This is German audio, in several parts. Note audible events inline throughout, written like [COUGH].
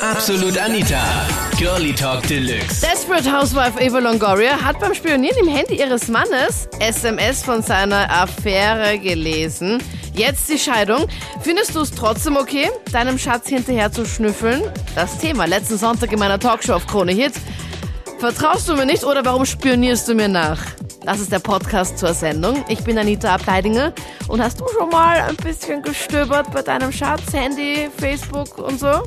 Absolut Anita. Girlie Talk Deluxe. Desperate Housewife Eva Longoria hat beim Spionieren im Handy ihres Mannes SMS von seiner Affäre gelesen. Jetzt die Scheidung. Findest du es trotzdem okay, deinem Schatz hinterher zu schnüffeln? Das Thema letzten Sonntag in meiner Talkshow auf Krone Hit. Vertraust du mir nicht oder warum spionierst du mir nach? Das ist der Podcast zur Sendung. Ich bin Anita Ableidinger. Und hast du schon mal ein bisschen gestöbert bei deinem Schatz, Handy, Facebook und so?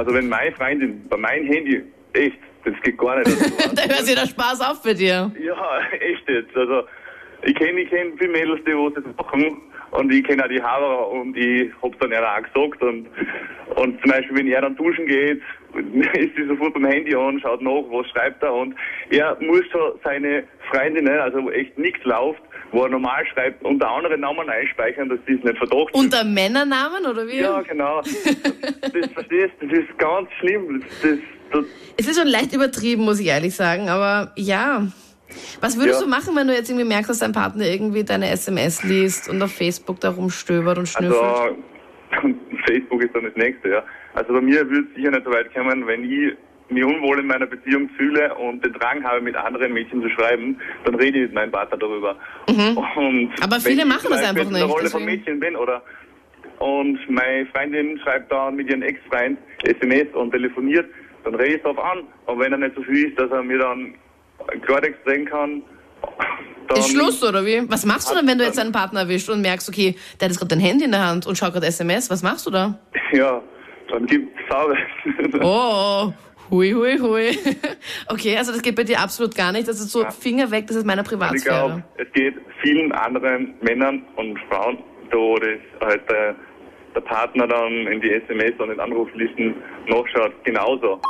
Also wenn meine Freundin bei meinem Handy, echt, das geht gar nicht. Also, [LAUGHS] da hört sich der Spaß auf für dir. ja, echt jetzt. Also ich kenne ich kenn viele Mädels, die was das machen und ich kenne auch die Haber und ich hab's dann ja auch gesagt und und zum Beispiel wenn er dann duschen geht, [LAUGHS] ist sie sofort am Handy an, schaut nach, was schreibt er und er muss schon seine Freundinnen, also wo echt nichts läuft, wo er normal schreibt, unter anderen Namen einspeichern, dass die es nicht verdacht Unter Männernamen oder wie? Ja, genau. [LAUGHS] Das verstehst das ist ganz schlimm. Das, das, Es ist schon leicht übertrieben, muss ich ehrlich sagen, aber ja. Was würdest Ja. du machen, wenn du jetzt irgendwie merkst, dass dein Partner irgendwie deine SMS liest und auf Facebook da rumstöbert und schnüffelt? Also, [LAUGHS] Facebook ist dann das nächste, ja. Also bei mir würde es sicher nicht so weit kommen, wenn ich mich unwohl in meiner Beziehung fühle und den Drang habe, mit anderen Mädchen zu schreiben, dann rede ich mit meinem Partner darüber. Mhm. Aber wenn viele ich machen das einfach in der nicht, Rolle von deswegen- Mädchen bin oder und meine Freundin schreibt dann mit ihrem Ex-Freund SMS und telefoniert, dann rede ich drauf an. Und wenn er nicht so viel ist, dass er mir dann Klartext drehen kann, dann... Ist Schluss, oder wie? Was machst du dann, wenn du jetzt deinen Partner erwischt und merkst, okay, der hat jetzt gerade dein Handy in der Hand und schaut gerade SMS? Was machst du da? [LAUGHS] Ja, dann gibt es Farbe. [LAUGHS] Oh, hui, hui, hui. [LAUGHS] Okay, also das geht bei dir absolut gar nicht. Das ist so Finger weg, das ist meine ich glaube, Privatsphäre. es geht vielen anderen Männern und Frauen, da das halt der, der Partner dann in die SMS und in Anruflisten nachschaut, genauso.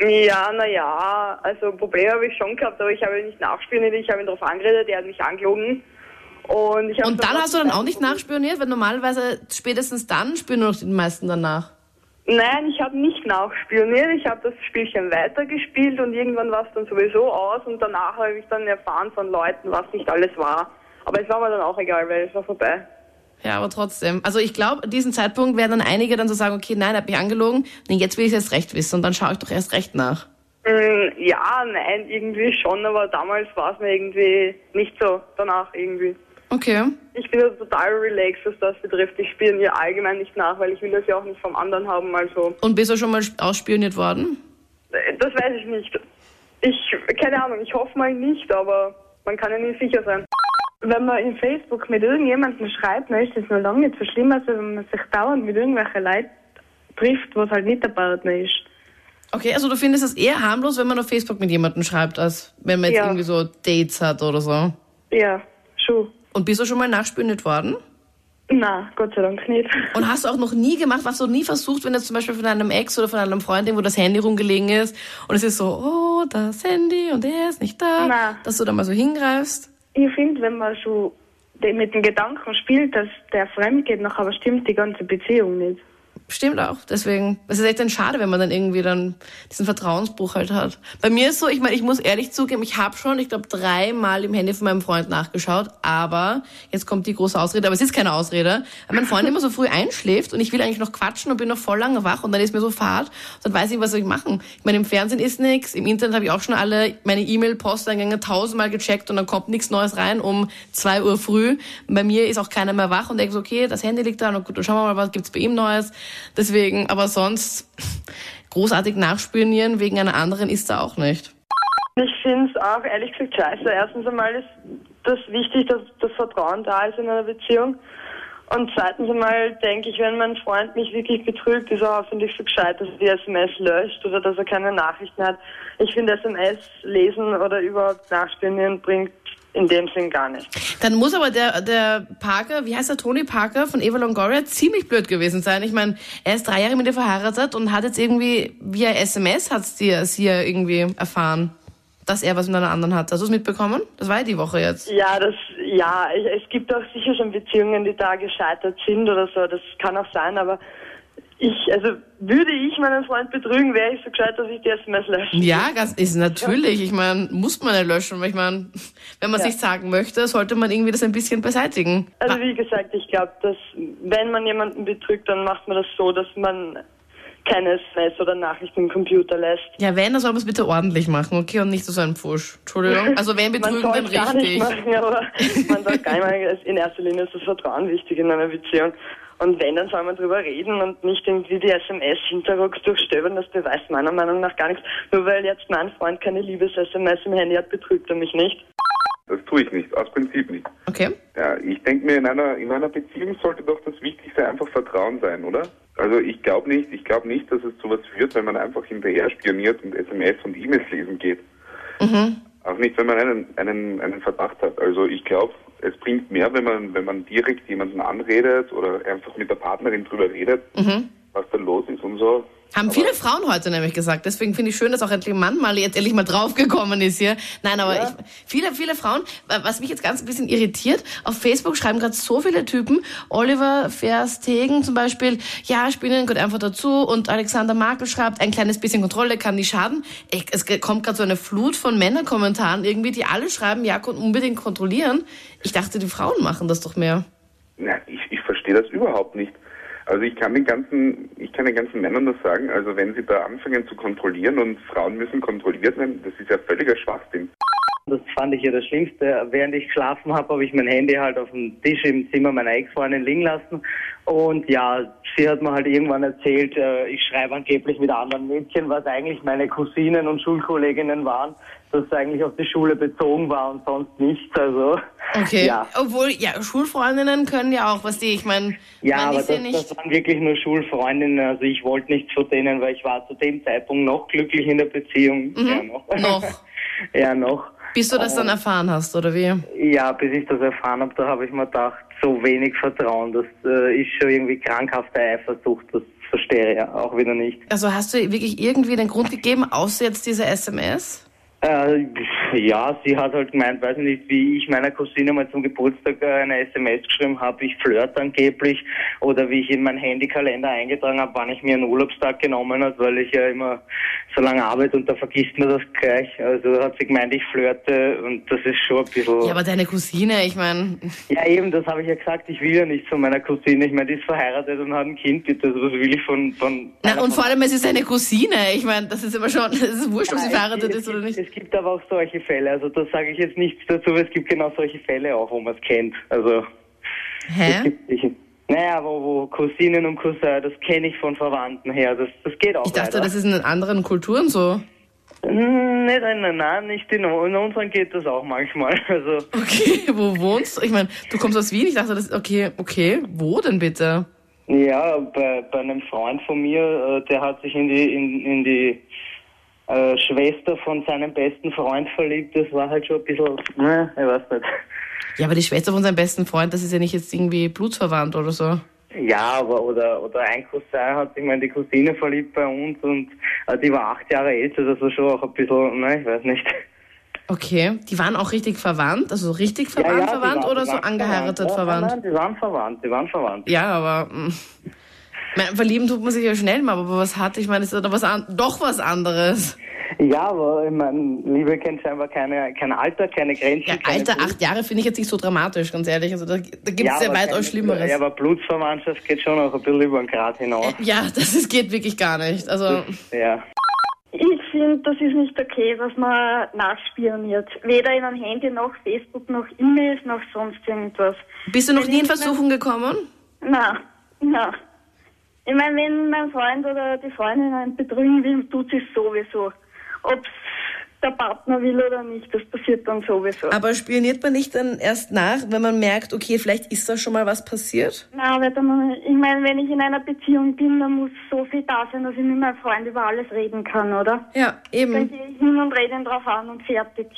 Ja, naja, also Probleme habe ich schon gehabt, aber ich habe ihn nicht nachspioniert, ich habe ihn darauf angeredet, er hat mich angelogen. Und, ich habe Und dann hast du dann auch nicht nachspioniert, weil normalerweise spätestens dann spüren nur noch die meisten danach. Nein, ich habe nicht nachspioniert, ich habe das Spielchen weitergespielt und irgendwann war es dann sowieso aus und danach habe ich dann erfahren von Leuten, was nicht alles war. Aber es war mir dann auch egal, weil es war vorbei. Ja, aber trotzdem. Also ich glaube, an diesem Zeitpunkt werden dann einige dann so sagen, okay, nein, hat mich angelogen, nee, jetzt will ich es erst recht wissen und dann schaue ich doch erst recht nach. Mm, ja, nein, irgendwie schon, aber damals war es mir irgendwie nicht so danach irgendwie. Okay. Ich bin da total relaxed, was das betrifft. Ich spiele allgemein nicht nach, weil ich will das ja auch nicht vom anderen haben. Also, Und bist du schon mal ausspioniert worden? äh, das weiß ich nicht. Ich, keine Ahnung, ich hoffe mal nicht, aber man kann ja nie sicher sein. Wenn man in Facebook mit irgendjemandem schreibt, dann ist das noch lange nicht so schlimm, als wenn man sich dauernd mit irgendwelchen Leuten trifft, was halt nicht der Partner ist. Okay, also du findest es eher harmlos, wenn man auf Facebook mit jemandem schreibt, als wenn man jetzt Ja. irgendwie so Dates hat oder so. Ja, schon. Und bist du schon mal nachspioniert worden? Na, Gott sei Dank nicht. Und hast du auch noch nie gemacht, hast du nie versucht, wenn jetzt zum Beispiel von einem Ex oder von einem Freund irgendwo das Handy rumgelegen ist und es ist so, oh, das Handy und er ist nicht da, Na. dass du da mal so hingreifst? Ich finde, wenn man schon de- mit dem Gedanken spielt, dass der fremd geht, noch aber stimmt die ganze Beziehung nicht. Stimmt auch. Deswegen, es ist echt dann schade, wenn man dann irgendwie dann diesen Vertrauensbruch halt hat. Bei mir ist so, ich meine, ich muss ehrlich zugeben, ich habe schon, ich glaube, dreimal im Handy von meinem Freund nachgeschaut, aber jetzt kommt die große Ausrede, aber es ist keine Ausrede, weil mein Freund immer so früh einschläft und ich will eigentlich noch quatschen und bin noch voll lange wach und dann ist mir so fad, dann weiß ich, was soll ich machen. Ich meine, im Fernsehen ist nichts, im Internet habe ich auch schon alle meine E-Mail-Posteingänge tausendmal gecheckt und dann kommt nichts Neues rein um zwei Uhr früh. Bei mir ist auch keiner mehr wach und denkt so, okay, das Handy liegt da, und gut, dann schauen wir mal, was gibt's bei ihm Neues. Deswegen, aber sonst großartig nachspionieren wegen einer anderen ist da auch nicht. Ich finde es auch ehrlich gesagt scheiße. Erstens einmal ist das wichtig, dass das Vertrauen da ist in einer Beziehung. Und zweitens einmal denke ich, wenn mein Freund mich wirklich betrügt, ist er hoffentlich so gescheit, dass er die SMS löscht oder dass er keine Nachrichten hat. Ich finde SMS lesen oder überhaupt nachspionieren bringt in dem Sinn gar nicht. Dann muss aber der, der Parker, wie heißt der Tony Parker von Eva Longoria, ziemlich blöd gewesen sein. Ich meine, er ist drei Jahre mit ihr verheiratet und hat jetzt irgendwie via SMS dir, sie ja irgendwie erfahren, dass er was mit einer anderen hat. Hast du es mitbekommen? Das war ja die Woche jetzt. Ja, das, ja, es gibt auch sicher schon Beziehungen, die da gescheitert sind oder so. Das kann auch sein, aber ich, also würde ich meinen Freund betrügen, wäre ich so gescheit, dass ich die SMS lösche. Ja, ganz, ist natürlich. Ich meine, muss man ja löschen. weil Ich meine, wenn man Ja. sich sagen möchte, sollte man irgendwie das ein bisschen beseitigen. Also wie gesagt, ich glaube, dass wenn man jemanden betrügt, dann macht man das so, dass man keine SMS oder Nachrichten im Computer lässt. Ja, wenn, dann soll man es bitte ordentlich machen, okay? Und nicht so ein Pfusch. Entschuldigung. Also wenn betrügen, man dann soll gar nicht richtig. machen, aber man nicht [LAUGHS] machen. In erster Linie ist das Vertrauen wichtig in einer Beziehung. Und wenn, dann soll man drüber reden und nicht irgendwie die SMS hinterrucks durchstöbern. Das beweist meiner Meinung nach gar nichts. Nur weil jetzt mein Freund keine Liebes-SMS im Handy hat, betrügt er mich nicht. Das tue ich nicht, aus Prinzip nicht. Okay. Ja, ich denke mir, in einer, in einer Beziehung sollte doch das Wichtigste einfach Vertrauen sein, oder? Also ich glaube nicht, ich glaube nicht, dass es zu was führt, wenn man einfach hinterher spioniert und SMS und E-Mails lesen geht. Auch nicht, wenn man einen, einen, einen Verdacht hat. Also ich glaube, es bringt mehr, wenn man, wenn man direkt jemanden anredet oder einfach mit der Partnerin drüber redet, was da los ist und so. Haben viele Frauen heute nämlich gesagt. Deswegen finde ich schön, dass auch endlich ein Mann mal jetzt endlich mal draufgekommen ist hier. Nein, aber ich, viele, viele Frauen, wa- was mich jetzt ganz ein bisschen irritiert, auf Facebook schreiben gerade so viele Typen, Oliver Verstegen zum Beispiel, ja, Spinnen gehört einfach dazu und Alexander Markel schreibt, ein kleines bisschen Kontrolle kann nicht schaden. Ich, es kommt gerade so eine Flut von Männerkommentaren irgendwie, die alle schreiben, ja, unbedingt kontrollieren. Ich dachte, die Frauen machen das doch mehr. Na, ich, ich verstehe das überhaupt nicht. Also ich kann den ganzen, ich kann den ganzen Männern das sagen, also wenn sie da anfangen zu kontrollieren und Frauen müssen kontrolliert werden, das ist ja völliger Schwachsinn. Das fand ich ja das Schlimmste. Während ich geschlafen habe, habe ich mein Handy halt auf dem Tisch im Zimmer meiner Ex-Freundin liegen lassen. Und ja, sie hat mir halt irgendwann erzählt, äh, ich schreibe angeblich mit anderen Mädchen, was eigentlich meine Cousinen und Schulkolleginnen waren, dass es eigentlich auf die Schule bezogen war und sonst nichts. Also Okay. Ja. Obwohl, ja, Schulfreundinnen können ja auch, was die, ich meine, Ja, aber ist ja das, das waren wirklich nur Schulfreundinnen. Also ich wollte nichts von denen, weil ich war zu dem Zeitpunkt noch glücklich in der Beziehung. Ja, noch. Mhm. Noch. [LAUGHS] ja, noch. Bis du das dann erfahren hast, oder wie? Ja, bis ich das erfahren habe, da habe ich mir gedacht, so wenig Vertrauen, das äh, ist schon irgendwie krankhafte Eifersucht, das verstehe ich auch wieder nicht. Also hast du wirklich irgendwie den Grund gegeben, außer jetzt diese SMS? Äh, [LAUGHS] ja, sie hat halt gemeint, weiß ich nicht, wie ich meiner Cousine mal zum Geburtstag eine SMS geschrieben habe, ich flirt angeblich, oder wie ich in meinen Handykalender eingetragen habe, wann ich mir einen Urlaubstag genommen habe, weil ich ja immer so lange arbeite und da vergisst man das gleich. Also hat sie gemeint, ich flirte und das ist schon ein bisschen... Ja, aber deine Cousine, ich meine, [LAUGHS] Ja, eben, das habe ich ja gesagt. Ich will ja nicht von meiner Cousine. Ich meine, die ist verheiratet und hat ein Kind. Bitte, also was will ich von... von na, und vor allem, es ist deine Cousine. Ich meine, das ist immer schon, [LAUGHS] es ist wurscht, ob sie verheiratet ist oder nicht. es gibt aber auch solche Fälle. Also da sage ich jetzt nichts dazu. aber Es gibt genau solche Fälle auch, wo man es kennt. Also Hä? gibt, ich, naja, wo, wo Cousinen und Cousin, das kenne ich von Verwandten her. Das, das geht auch Ich dachte, leider. das ist in anderen Kulturen so. Hm, Nein, nein, nein, nein, nicht in, in unseren geht das auch manchmal. [LAUGHS] Also Okay, wo wohnst du? Ich meine, du kommst aus Wien. Ich dachte, das ist okay, okay. Wo denn bitte? Ja, bei, bei einem Freund von mir, äh, der hat sich in die in, in die äh, Schwester von seinem besten Freund verliebt. Das war halt schon ein bisschen, ne, ich weiß nicht. Ja, aber die Schwester von seinem besten Freund, das ist ja nicht jetzt irgendwie blutsverwandt oder so. Ja, aber oder oder ein Cousin hat sich in die Cousine verliebt bei uns und äh, die war acht Jahre älter, das war schon auch ein bisschen, ne, ich weiß nicht. Okay, die waren auch richtig verwandt, also richtig verwandt, die verwandt waren- oder so angeheiratet Ja, verwandt? Nein, nein, die waren verwandt, die waren verwandt. Ja, aber mh. Meine, verlieben tut man sich ja schnell mal, aber was hat, ich meine, ist doch was an, doch was anderes. Ja, aber ich meine, Liebe kennt scheinbar keine, kein Alter, keine Grenzen. Ja, keine Alter, Blut- acht Jahre finde ich jetzt nicht so dramatisch, ganz ehrlich. Also da, da gibt es Ja, ja, weitaus Schlimmeres. Ja, aber Blutsverwandtschaft geht schon auch ein bisschen über den Grad hinaus. Ja, [LAUGHS] das ist, geht wirklich gar nicht. Also, Ja. Ich finde, das ist nicht okay, was man nachspioniert. Weder in einem Handy noch Facebook noch E-Mails noch sonst irgendwas. bist du noch Wenn nie in Versuchung gekommen? Na, na. Ich meine, wenn mein Freund oder die Freundin einen betrügen will, tut sie es sowieso. Ob der Partner will oder nicht, das passiert dann sowieso. Aber spioniert man nicht dann erst nach, wenn man merkt, okay, vielleicht ist da schon mal was passiert? Weil dann, ich meine, wenn ich in einer Beziehung bin, dann muss so viel da sein, dass ich mit meinem Freund über alles reden kann, oder? Ja, Dann eben. gehe ich hin und rede ihn drauf an und fertig.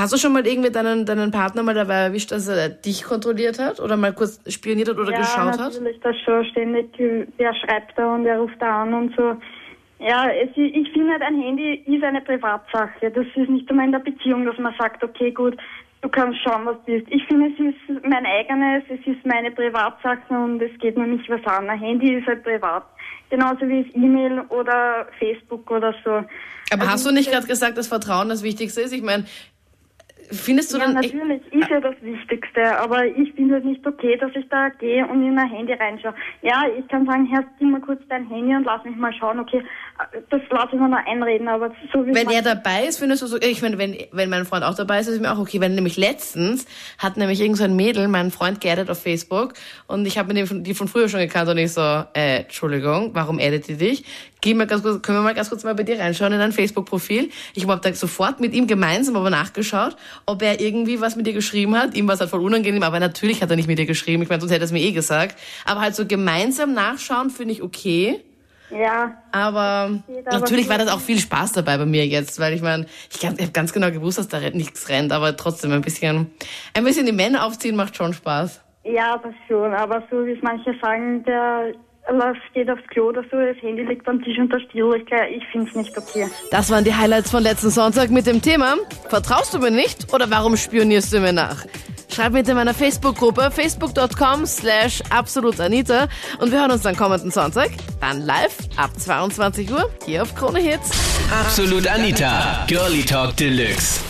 Hast du schon mal irgendwie deinen, deinen Partner mal dabei erwischt, dass er dich kontrolliert hat oder mal kurz spioniert hat oder ja, geschaut hat? natürlich, das schon ständig, der schreibt da und der ruft da an und so. Ja, es, ich finde halt, ein Handy ist eine Privatsache. Das ist nicht einmal in der Beziehung, dass man sagt, okay, gut, du kannst schauen, was du bist. Ich finde, es ist mein eigenes, es ist meine Privatsache und es geht mir nicht was an. Ein Handy ist halt privat. Genauso wie es E-Mail oder Facebook oder so. Aber Also hast du nicht gerade gesagt, dass Vertrauen das Wichtigste ist? Ich meine, findest du Ja, dann... ich- natürlich ist ja das Wichtigste, aber ich finde es nicht okay, dass ich da gehe und in mein Handy reinschaue. Ja, ich kann sagen, Herr, nimm mal kurz dein Handy und lass mich mal schauen, okay, das lasse ich mir noch einreden, aber so wie Wenn er dabei ist, findest du so, ich meine, wenn, wenn mein Freund auch dabei ist, ist es mir auch okay. Wenn nämlich letztens hat nämlich irgend so ein Mädel meinen Freund geaddet auf Facebook und ich habe dem von, die von früher schon gekannt und ich so, äh, Entschuldigung, warum addet die dich? Geh mal ganz kurz, können wir mal ganz kurz mal bei dir reinschauen in dein Facebook-Profil. Ich habe da sofort mit ihm gemeinsam aber nachgeschaut, ob er irgendwie was mit dir geschrieben hat. Ihm war es halt voll unangenehm, aber natürlich hat er nicht mit dir geschrieben. Ich meine, sonst hätte er es mir eh gesagt. Aber halt so gemeinsam nachschauen finde ich okay. Ja, Aber natürlich war das auch viel Spaß dabei bei mir jetzt, weil ich meine, ich, ich habe ganz genau gewusst, dass da nichts rennt, aber trotzdem ein bisschen, ein bisschen die Männer aufziehen macht schon Spaß. ja, das schon, aber so wie es manche sagen, der läuft, geht aufs Klo oder so, das Handy liegt am Tisch unter ich, ich finde es nicht okay. Das waren die Highlights von letzten Sonntag mit dem Thema Vertraust du mir nicht oder warum spionierst du mir nach? Schreib mit in meiner Facebook-Gruppe facebook.com slash absolutanita und wir hören uns dann kommenden Sonntag, dann live ab 22 Uhr hier auf Krone Hits. Absolut Anita, Girlie Talk Deluxe.